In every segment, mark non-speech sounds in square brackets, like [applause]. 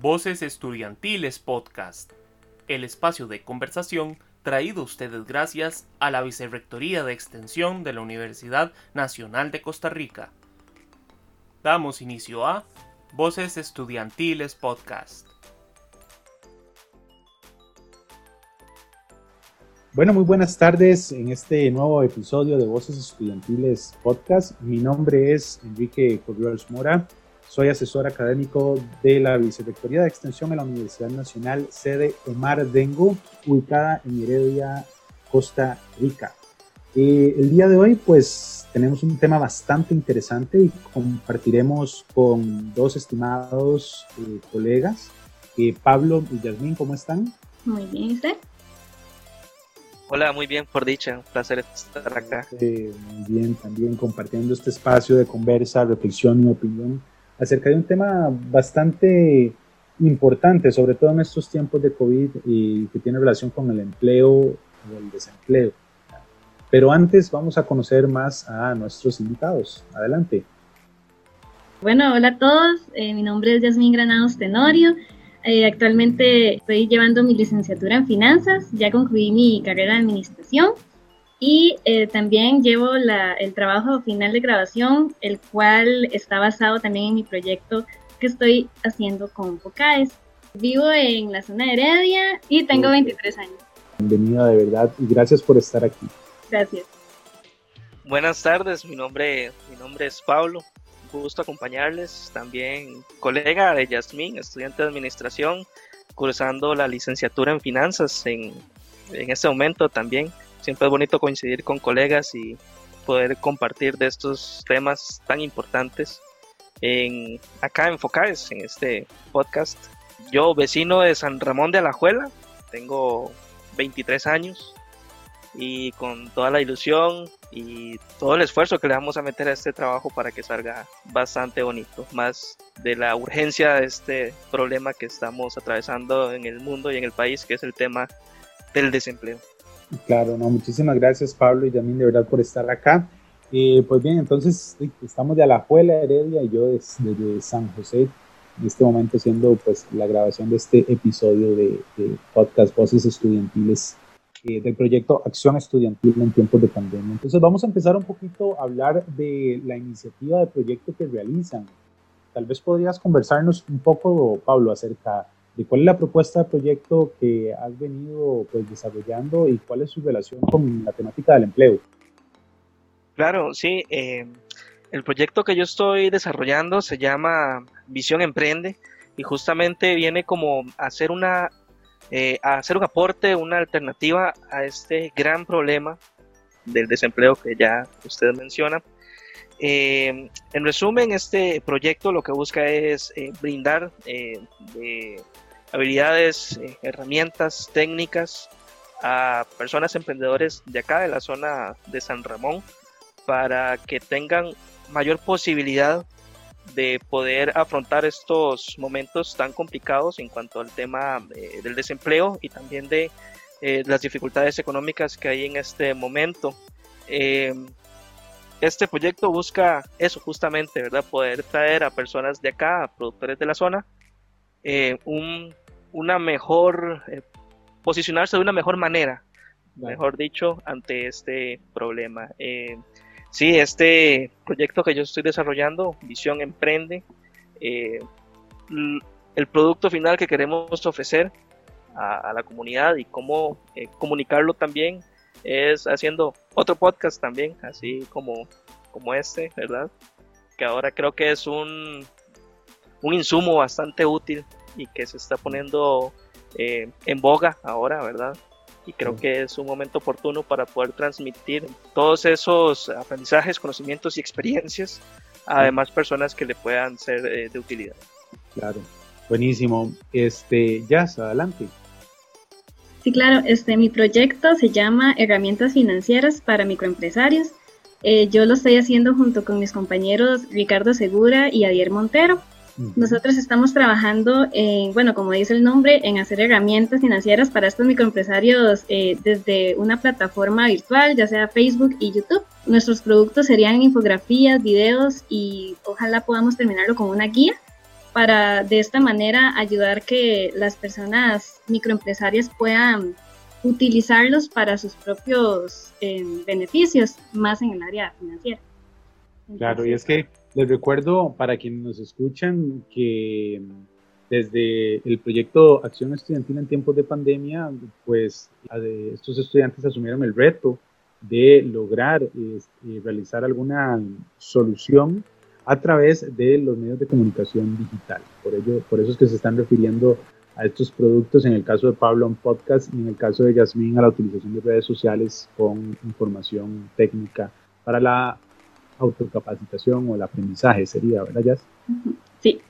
Voces Estudiantiles Podcast, el espacio de conversación traído ustedes gracias a la Vicerrectoría de Extensión de la Universidad Nacional de Costa Rica. Damos inicio a Voces Estudiantiles Podcast. Bueno, muy buenas tardes en este nuevo episodio de Voces Estudiantiles Podcast. Mi nombre es Enrique Corrioles Mora soy asesor académico de la Vicerrectoría de Extensión en la Universidad Nacional, sede Omar Dengo, ubicada en Heredia, Costa Rica. Eh, el día de hoy, pues, tenemos un tema bastante interesante y compartiremos con dos estimados eh, colegas, eh, Pablo y Yasmín, ¿cómo están? Muy bien, ¿y usted? Hola, muy bien, por dicha, un placer estar acá. muy bien, también compartiendo este espacio de conversa, reflexión y opinión acerca de un tema bastante importante, sobre todo en estos tiempos de COVID y que tiene relación con el empleo o el desempleo. Pero antes vamos a conocer más a nuestros invitados. Adelante. Bueno, hola a todos. Eh, mi nombre es Yasmín Granados Tenorio. Eh, actualmente estoy llevando mi licenciatura en finanzas. Ya concluí mi carrera de administración y eh, también llevo el trabajo final de grabación, el cual está basado también en mi proyecto que estoy haciendo con FOCAES. Vivo en la zona de Heredia y tengo 23 años. Bienvenida de verdad y gracias por estar aquí. Gracias. Buenas tardes, mi nombre, mi nombre es Pablo. Gusto acompañarles. También colega de Yasmín, estudiante de administración, cursando la licenciatura en finanzas en, en este momento también siempre es bonito coincidir con colegas y poder compartir de estos temas tan importantes en acá en Focales, en este podcast. Yo, vecino de San Ramón de Alajuela, tengo 23 años y con toda la ilusión y todo el esfuerzo que le vamos a meter a este trabajo para que salga bastante bonito, más de la urgencia de este problema que estamos atravesando en el mundo y en el país, que es el tema del desempleo. Claro, no, muchísimas gracias Pablo y Yamín de verdad por estar acá. Eh, pues bien, entonces estamos de Alajuela, Heredia y yo desde, San José, en este momento haciendo pues la grabación de este episodio de, podcast Voces Estudiantiles eh, del proyecto Acción Estudiantil en tiempos de pandemia. Entonces vamos a empezar un poquito a hablar de la iniciativa de proyecto que realizan. Tal vez podrías conversarnos un poco, Pablo, acerca cuál es la propuesta de proyecto que has venido pues, desarrollando y cuál es su relación con la temática del empleo. Claro, sí. Eh, el proyecto que yo estoy desarrollando se llama Visión Emprende y justamente viene como hacer una eh, a hacer un aporte, una alternativa a este gran problema del desempleo que ya usted menciona. Eh, en resumen, este proyecto lo que busca es brindar de habilidades, eh, herramientas, técnicas a personas emprendedores de acá, de la zona de San Ramón, para que tengan mayor posibilidad de poder afrontar estos momentos tan complicados en cuanto al tema eh, del desempleo y también de eh, las dificultades económicas que hay en este momento. este proyecto busca eso justamente, ¿verdad? Poder traer a personas de acá, a productores de la zona, un una mejor, eh, posicionarse de una mejor manera, mejor dicho, ante este problema. Eh, sí, este proyecto que yo estoy desarrollando, Visión Emprende, eh, el producto final que queremos ofrecer a, la comunidad y cómo eh, comunicarlo también es haciendo otro podcast también, así como, como este, ¿verdad? Que ahora creo que es un, un insumo bastante útil y que se está poniendo eh, en boga ahora, ¿verdad? Y creo que es un momento oportuno para poder transmitir todos esos aprendizajes, conocimientos y experiencias a demás personas que le puedan ser eh, de utilidad. Claro, buenísimo. Este, Jazz, adelante. Sí, claro, este, mi proyecto se llama Herramientas Financieras para Microempresarios. Eh, yo lo estoy haciendo junto con mis compañeros Ricardo Segura y Adier Montero. Nosotros estamos trabajando, en, bueno, como dice el nombre, en hacer herramientas financieras para estos microempresarios eh, desde una plataforma virtual, ya sea Facebook y YouTube. Nuestros productos serían infografías, videos y ojalá podamos terminarlo con una guía para de esta manera ayudar que las personas microempresarias puedan utilizarlos para sus propios eh, beneficios, más en el área financiera. claro, y es que les recuerdo para quienes nos escuchan que desde el proyecto Acción Estudiantil en tiempos de pandemia, pues estos estudiantes asumieron el reto de lograr este, realizar alguna solución a través de los medios de comunicación digital. Por, ello, por eso es que se están refiriendo a estos productos, en el caso de Pablo, un podcast, y en el caso de Yasmín, a la utilización de redes sociales con información técnica para la autocapacitación o el aprendizaje, sería, ¿verdad, Yas? Sí.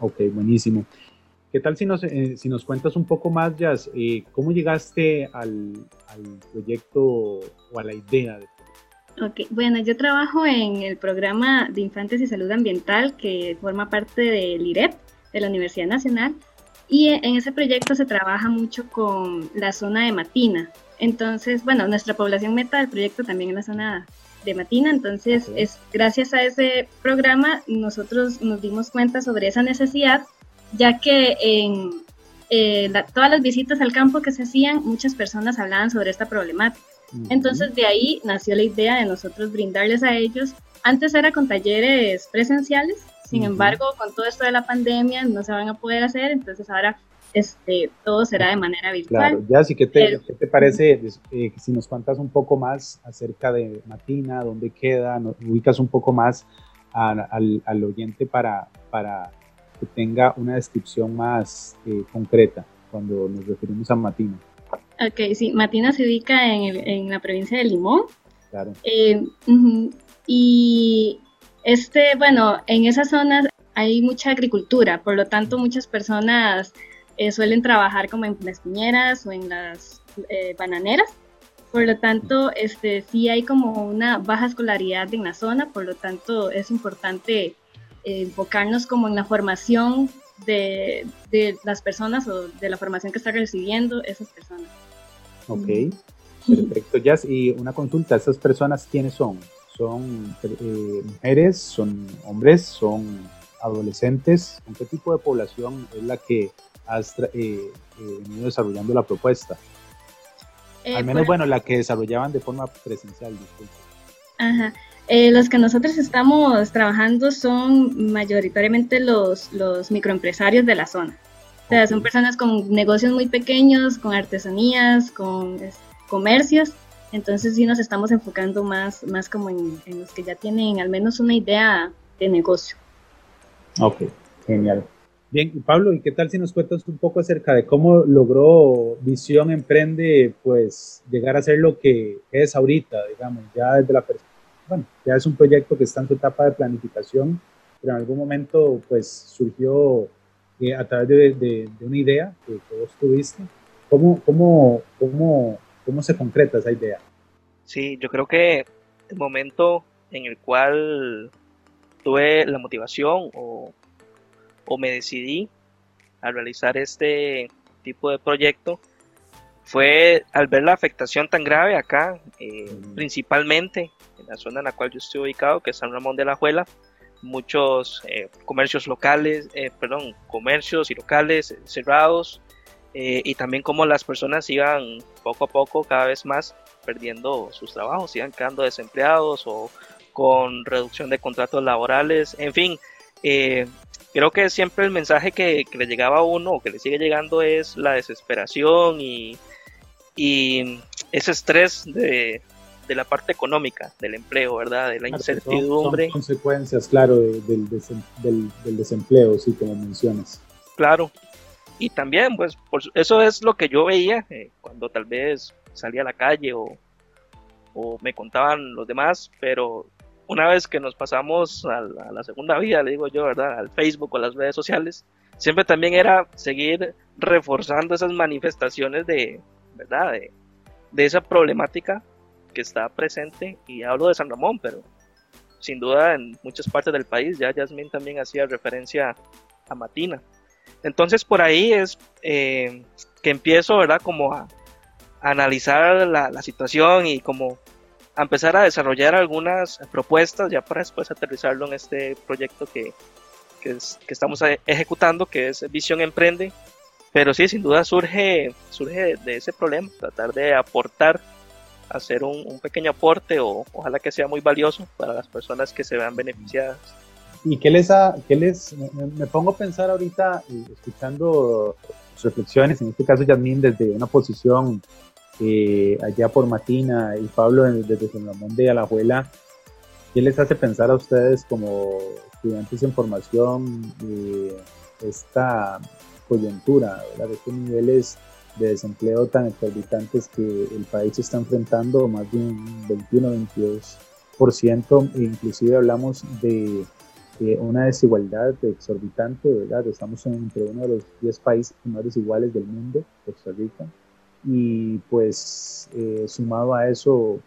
Ok, buenísimo. ¿Qué tal si nos, eh, si nos cuentas un poco más, Jazz? Eh, ¿Cómo llegaste al, al, proyecto o a la idea de Ok, bueno, yo trabajo en el programa de Infantes y Salud Ambiental que forma parte del IREP, de la Universidad Nacional, y en ese proyecto se trabaja mucho con la zona de Matina. Entonces, bueno, nuestra población meta del proyecto también es la zona de Matina, entonces es gracias a ese programa nosotros nos dimos cuenta sobre esa necesidad ya que en eh, todas las visitas al campo que se hacían, muchas personas hablaban sobre esta problemática. Entonces de ahí nació la idea de nosotros brindarles a ellos. Antes era con talleres presenciales, sin embargo, con todo esto de la pandemia no se van a poder hacer, entonces ahora este, todo será de manera virtual. Claro, ya sí, ¿qué te, ¿qué te parece eh, si nos cuentas un poco más acerca de Matina, dónde queda, nos ubicas un poco más al, al, oyente para, para que tenga una descripción más eh, concreta cuando nos referimos a Matina. Ok, sí, Matina se ubica en, en la provincia de Limón. Claro. Eh, y este, bueno, en esas zonas hay mucha agricultura, por lo tanto muchas personas eh, suelen trabajar como en las piñeras o en las bananeras. Por lo tanto, este, sí hay como una baja escolaridad en la zona, por lo tanto es importante enfocarnos como en la formación de, de, las personas o de la formación que están recibiendo esas personas. Ok, perfecto. Y una consulta, ¿esas personas quiénes son? ¿Son eh, mujeres? ¿Son hombres? ¿Son adolescentes? ¿Con qué tipo de población es la que has eh, eh, venido desarrollando la propuesta? Al menos, bueno, la que desarrollaban de forma presencial, disculpe. Ajá. Eh, los que nosotros estamos trabajando son mayoritariamente los, los microempresarios de la zona. O sea, son personas con negocios muy pequeños, con artesanías, con comercios. Entonces sí nos estamos enfocando más, más como en, los que ya tienen al menos una idea de negocio. Ok, genial. Bien, Pablo, ¿y qué tal si nos cuentas un poco acerca de cómo logró Visión Emprende, pues, llegar a ser lo que es ahorita, digamos, ya desde la perspectiva bueno, ya es un proyecto que está en su etapa de planificación, pero en algún momento pues surgió eh, a través de, una idea que, vos tuviste. ¿Cómo, cómo, cómo, ¿Cómo se concreta esa idea? Sí, yo creo que el momento en el cual tuve la motivación o, o me decidí a realizar este tipo de proyecto fue al ver la afectación tan grave acá, eh, principalmente en la zona en la cual yo estoy ubicado, que es San Ramón de la Juela, muchos eh, comercios locales, eh, perdón, comercios y locales cerrados, y también como las personas iban poco a poco cada vez más perdiendo sus trabajos, iban quedando desempleados o con reducción de contratos laborales, en fin, creo que siempre el mensaje que, que, le llegaba a uno o que le sigue llegando es la desesperación y y ese estrés de, de la parte económica del empleo, ¿verdad? De la incertidumbre. Son, consecuencias, claro, del, del, desempleo, sí, como mencionas. Claro. Y también, pues, por, eso es lo que yo veía eh, cuando tal vez salía a la calle o, o, me contaban los demás, pero una vez que nos pasamos a la, a la segunda vida, le digo yo, ¿verdad? Al Facebook o a las redes sociales, siempre también era seguir reforzando esas manifestaciones de, ¿verdad? De, esa problemática que está presente, y hablo de San Ramón, pero sin duda en muchas partes del país, ya Yasmin también hacía referencia a Matina. Entonces por ahí es eh, que empiezo, ¿verdad? Como a, analizar la, situación y como a empezar a desarrollar algunas propuestas ya para después aterrizarlo en este proyecto que, que, que estamos ejecutando, que es Visión Emprende. Pero sí, sin duda surge, surge de ese problema, tratar de aportar, hacer un, pequeño aporte o ojalá que sea muy valioso para las personas que se vean beneficiadas. ¿Y qué les, ha, qué les me, pongo a pensar ahorita, eh, escuchando reflexiones, en este caso Yasmín desde una posición eh, allá por Matina y Pablo desde San Ramón de Alajuela, ¿qué les hace pensar a ustedes como estudiantes en formación eh, esta coyuntura, ¿verdad? estos niveles de desempleo tan exorbitantes que el país está enfrentando, más de un 21-22%, e inclusive hablamos de una desigualdad exorbitante, ¿verdad? Estamos entre uno de los 10 países más desiguales del mundo, Costa Rica, y pues eh, sumado a eso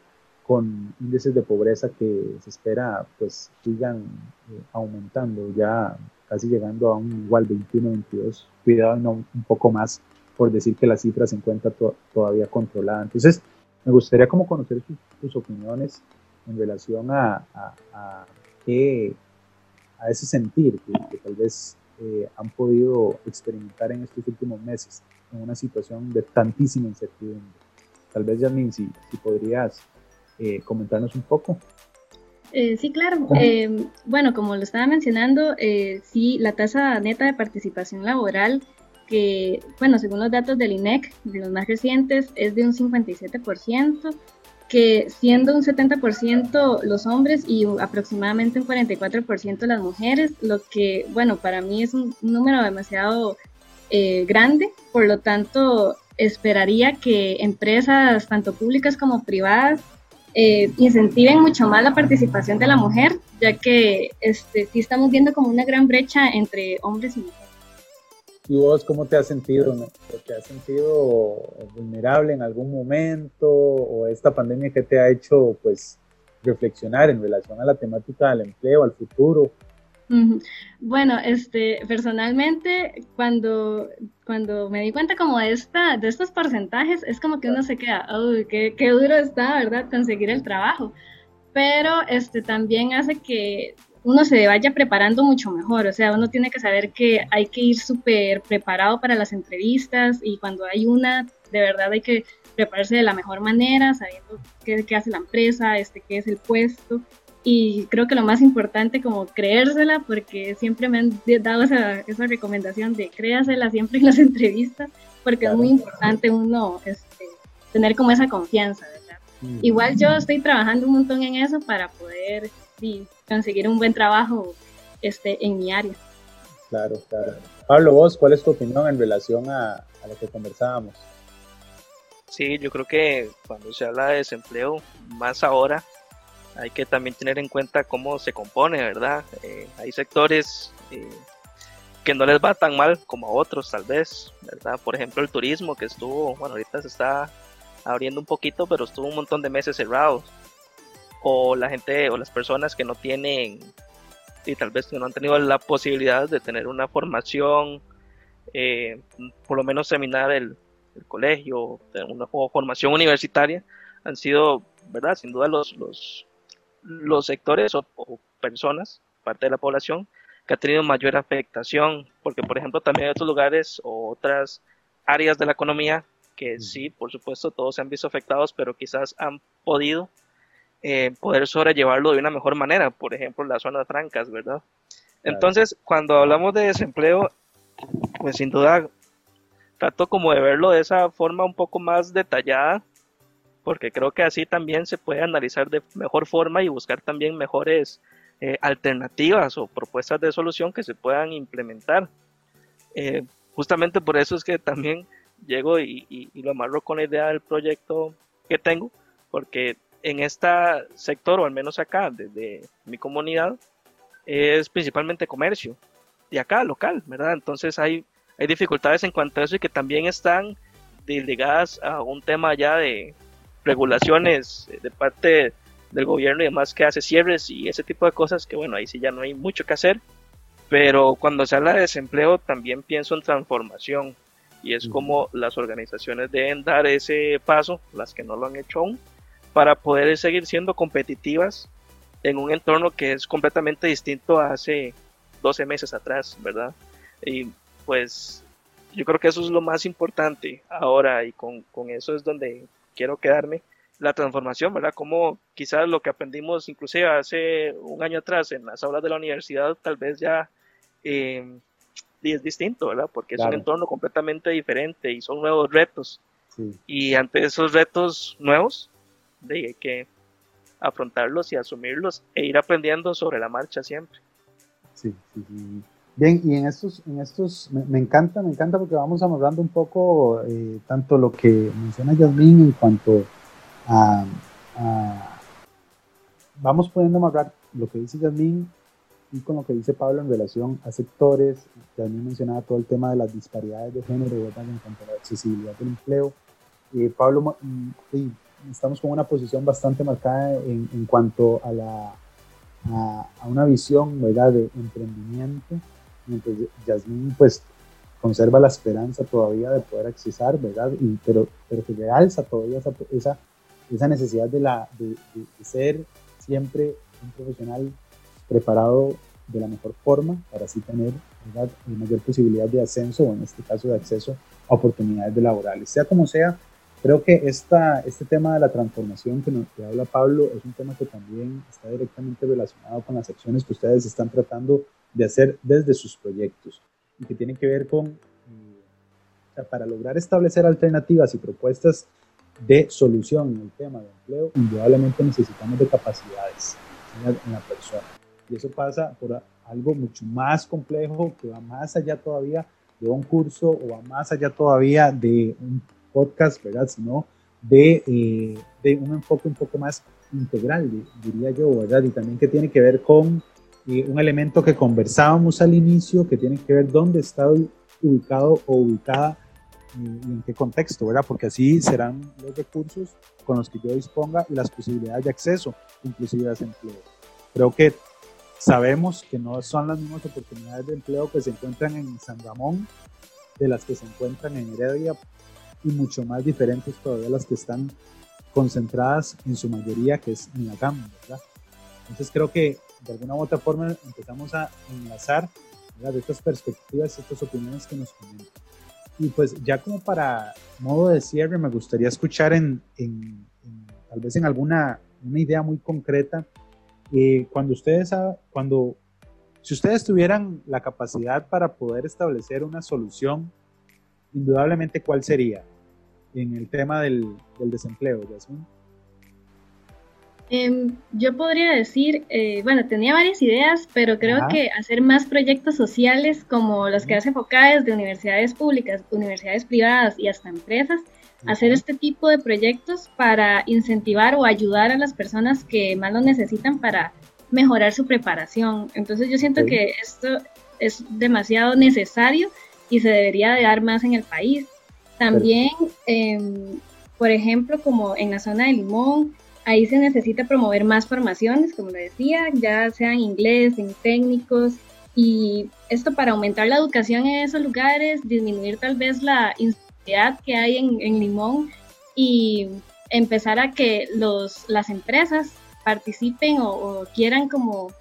con índices de pobreza que se espera pues sigan eh, aumentando, ya casi llegando a un igual 21-22, cuidado no un poco más por decir que la cifra se encuentra todavía controlada. Entonces, me gustaría como conocer tus, opiniones en relación a, a, a, a ese sentir que, tal vez eh, han podido experimentar en estos últimos meses en una situación de tantísima incertidumbre. Tal vez, Yasmin, si, si podrías eh, comentarnos un poco. Eh, sí, claro. Eh, bueno, como lo estaba mencionando, eh, sí, la tasa neta de participación laboral, que, bueno, según los datos del INEC, de los más recientes, es de un 57%, que siendo un 70% los hombres y aproximadamente un 44% las mujeres, lo que, bueno, para mí es un número demasiado grande, por lo tanto, esperaría que empresas, tanto públicas como privadas, eh, incentiven mucho más la participación de la mujer, ya que este, sí estamos viendo como una gran brecha entre hombres y mujeres. ¿Y vos cómo te has sentido? ¿Te has sentido vulnerable en algún momento o esta pandemia que te ha hecho pues reflexionar en relación a la temática del empleo, al futuro? Bueno, este, personalmente, cuando, cuando me di cuenta como de, esta, de estos porcentajes, es como que uno se queda, uy, qué, qué duro está, ¿verdad?, conseguir el trabajo. Pero este, también hace que uno se vaya preparando mucho mejor, o sea, uno tiene que saber que hay que ir súper preparado para las entrevistas y cuando hay una, de verdad hay que prepararse de la mejor manera, sabiendo qué, qué hace la empresa, este, qué es el puesto y creo que lo más importante como creérsela, porque siempre me han dado esa, esa recomendación de créasela siempre en las [laughs] entrevistas, porque es muy importante uno este, tener como esa confianza, ¿verdad? Igual yo estoy trabajando un montón en eso para poder conseguir un buen trabajo este, en mi área. Claro, claro. Pablo, vos, ¿cuál es tu opinión en relación a, a lo que conversábamos? Sí, yo creo que cuando se habla de desempleo, más ahora, hay que también tener en cuenta cómo se compone, ¿verdad? Eh, hay sectores eh, que no les va tan mal como a otros, tal vez, ¿verdad? Por ejemplo, el turismo que estuvo, bueno, ahorita se está abriendo un poquito, pero estuvo un montón de meses cerrados. O la gente o las personas que no tienen y tal vez que no han tenido la posibilidad de tener una formación, eh, por lo menos seminar el, el colegio, una formación universitaria, han sido, ¿verdad? Sin duda los, los, los sectores o, personas, parte de la población, que ha tenido mayor afectación, porque por ejemplo también hay otros lugares o otras áreas de la economía que sí, por supuesto, todos se han visto afectados, pero quizás han podido eh, poder sobrellevarlo de una mejor manera, por ejemplo, las zonas francas, ¿verdad? Entonces, cuando hablamos de desempleo, pues sin duda trato como de verlo de esa forma un poco más detallada, porque creo que así también se puede analizar de mejor forma y buscar también mejores eh, alternativas o propuestas de solución que se puedan implementar. Eh, justamente por eso es que también llego y, lo amarro con la idea del proyecto que tengo, porque en este sector, o al menos acá, desde mi comunidad, es principalmente comercio, y acá local, ¿verdad? Entonces hay, hay dificultades en cuanto a eso y que también están ligadas a un tema ya de, regulaciones de parte del gobierno y demás que hace cierres y ese tipo de cosas que bueno, ahí sí ya no hay mucho que hacer, pero cuando se habla de desempleo también pienso en transformación. Y es como las organizaciones deben dar ese paso, las que no lo han hecho aún, para poder seguir siendo competitivas en un entorno que es completamente distinto a hace 12 meses atrás, ¿verdad? Y pues yo creo que eso es lo más importante ahora y con, con eso es donde quiero quedarme la transformación, ¿verdad? Como quizás lo que aprendimos inclusive hace un año atrás en las aulas de la universidad tal vez ya eh, es distinto, ¿verdad? Porque es un entorno completamente diferente y son nuevos retos. Y ante esos retos nuevos, hay que afrontarlos y asumirlos e ir aprendiendo sobre la marcha siempre. Sí, sí, sí. Bien, y en estos, en estos me, encanta, me encanta porque vamos amarrando un poco eh, tanto lo que menciona Yasmín en cuanto a, vamos pudiendo amarrar lo que dice Yasmín y con lo que dice Pablo en relación a sectores, Yasmín mencionaba todo el tema de las disparidades de género en cuanto a la accesibilidad del empleo. Eh, Pablo, sí, estamos con una posición bastante marcada en, en cuanto a, la, a, a, una visión ¿verdad? de emprendimiento mientras Yasmín pues conserva la esperanza todavía de poder accesar, ¿verdad? Y, pero, pero que realza todavía esa, esa, esa necesidad de, la, de, ser siempre un profesional preparado de la mejor forma para así tener ¿verdad? mayor posibilidad de ascenso o en este caso de acceso a oportunidades laborales. Sea como sea, creo que esta, este tema de la transformación que, nos, que habla Pablo es un tema que también está directamente relacionado con las acciones que ustedes están tratando de hacer desde sus proyectos y que tiene que ver con, eh, para lograr establecer alternativas y propuestas de solución en el tema de empleo, indudablemente necesitamos de capacidades en la persona. Y eso pasa por algo mucho más complejo que va más allá todavía de un curso o va más allá todavía de un podcast, ¿verdad? Sino de, eh, de un enfoque un poco más integral, diría yo, ¿verdad? Y también que tiene que ver con y un elemento que conversábamos al inicio que tiene que ver dónde está ubicado o ubicada y, en qué contexto, ¿verdad? Porque así serán los recursos con los que yo disponga y las posibilidades de acceso, inclusive a ese empleo. Creo que sabemos que no son las mismas oportunidades de empleo que se encuentran en San Ramón de las que se encuentran en Heredia y mucho más diferentes todavía las que están concentradas en su mayoría, que es en la GAM, ¿verdad? Entonces creo que de alguna u otra forma empezamos a enlazar de estas perspectivas, estas opiniones que nos comentan. Y pues ya como para modo de cierre, me gustaría escuchar en, en, tal vez en alguna una idea muy concreta, eh, cuando ustedes, cuando, si ustedes tuvieran la capacidad para poder establecer una solución, indudablemente, ¿cuál sería en el tema del, del desempleo, Yasmin? Em, yo podría decir, eh, bueno, tenía varias ideas, pero creo que hacer más proyectos sociales como los que hace FOCAES de universidades públicas, universidades privadas y hasta empresas, hacer este tipo de proyectos para incentivar o ayudar a las personas que más lo necesitan para mejorar su preparación. Entonces yo siento que esto es demasiado necesario y se debería de dar más en el país. También, em, por ejemplo, como en la zona de Limón, ahí se necesita promover más formaciones, como le decía, ya sea en inglés, en técnicos, y esto para aumentar la educación en esos lugares, disminuir tal vez la inseguridad que hay en, Limón y empezar a que los, las empresas participen o, quieran como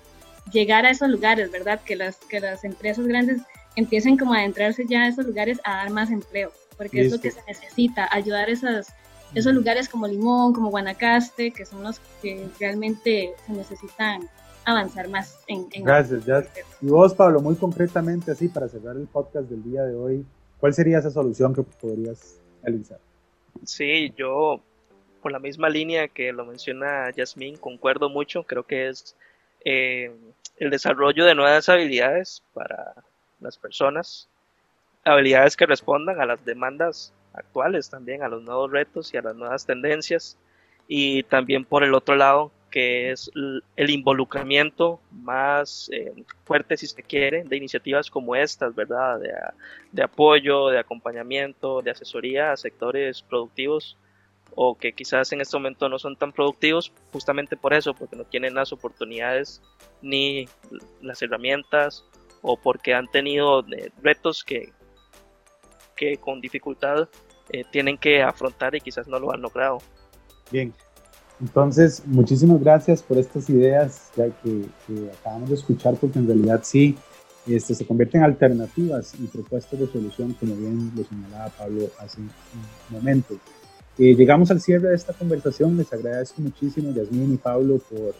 llegar a esos lugares, ¿verdad? Que las, que las empresas grandes empiecen como a adentrarse ya a esos lugares a dar más empleo, porque es lo que se necesita, ayudar a esas esos lugares como Limón, como Guanacaste, que son los que realmente se necesitan avanzar más en... Gracias, ya. Y vos, Pablo, muy concretamente así, para cerrar el podcast del día de hoy, ¿cuál sería esa solución que podrías realizar? Sí, yo por la misma línea que lo menciona Yasmín, concuerdo mucho, creo que es eh, el desarrollo de nuevas habilidades para las personas, habilidades que respondan a las demandas actuales también, a los nuevos retos y a las nuevas tendencias. Y también por el otro lado, que es el involucramiento más eh, fuerte, si se quiere, de iniciativas como estas, ¿verdad? De, de, apoyo, de acompañamiento, de asesoría a sectores productivos o que quizás en este momento no son tan productivos, justamente por eso, porque no tienen las oportunidades ni las herramientas o porque han tenido eh, retos que, que con dificultad eh, tienen que afrontar y quizás no lo han logrado. Bien, entonces muchísimas gracias por estas ideas ya que, acabamos de escuchar porque en realidad sí, este, se convierten en alternativas y propuestas de solución, como bien lo señalaba Pablo hace un momento. Eh, llegamos al cierre de esta conversación. Les agradezco muchísimo, Yasmín y Pablo, por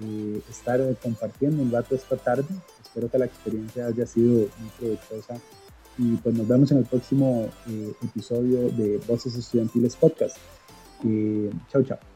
eh, estar compartiendo un rato esta tarde. Espero que la experiencia haya sido muy provechosa. Y pues nos vemos en el próximo eh, episodio de Voces Estudiantiles Podcast. chao, chao.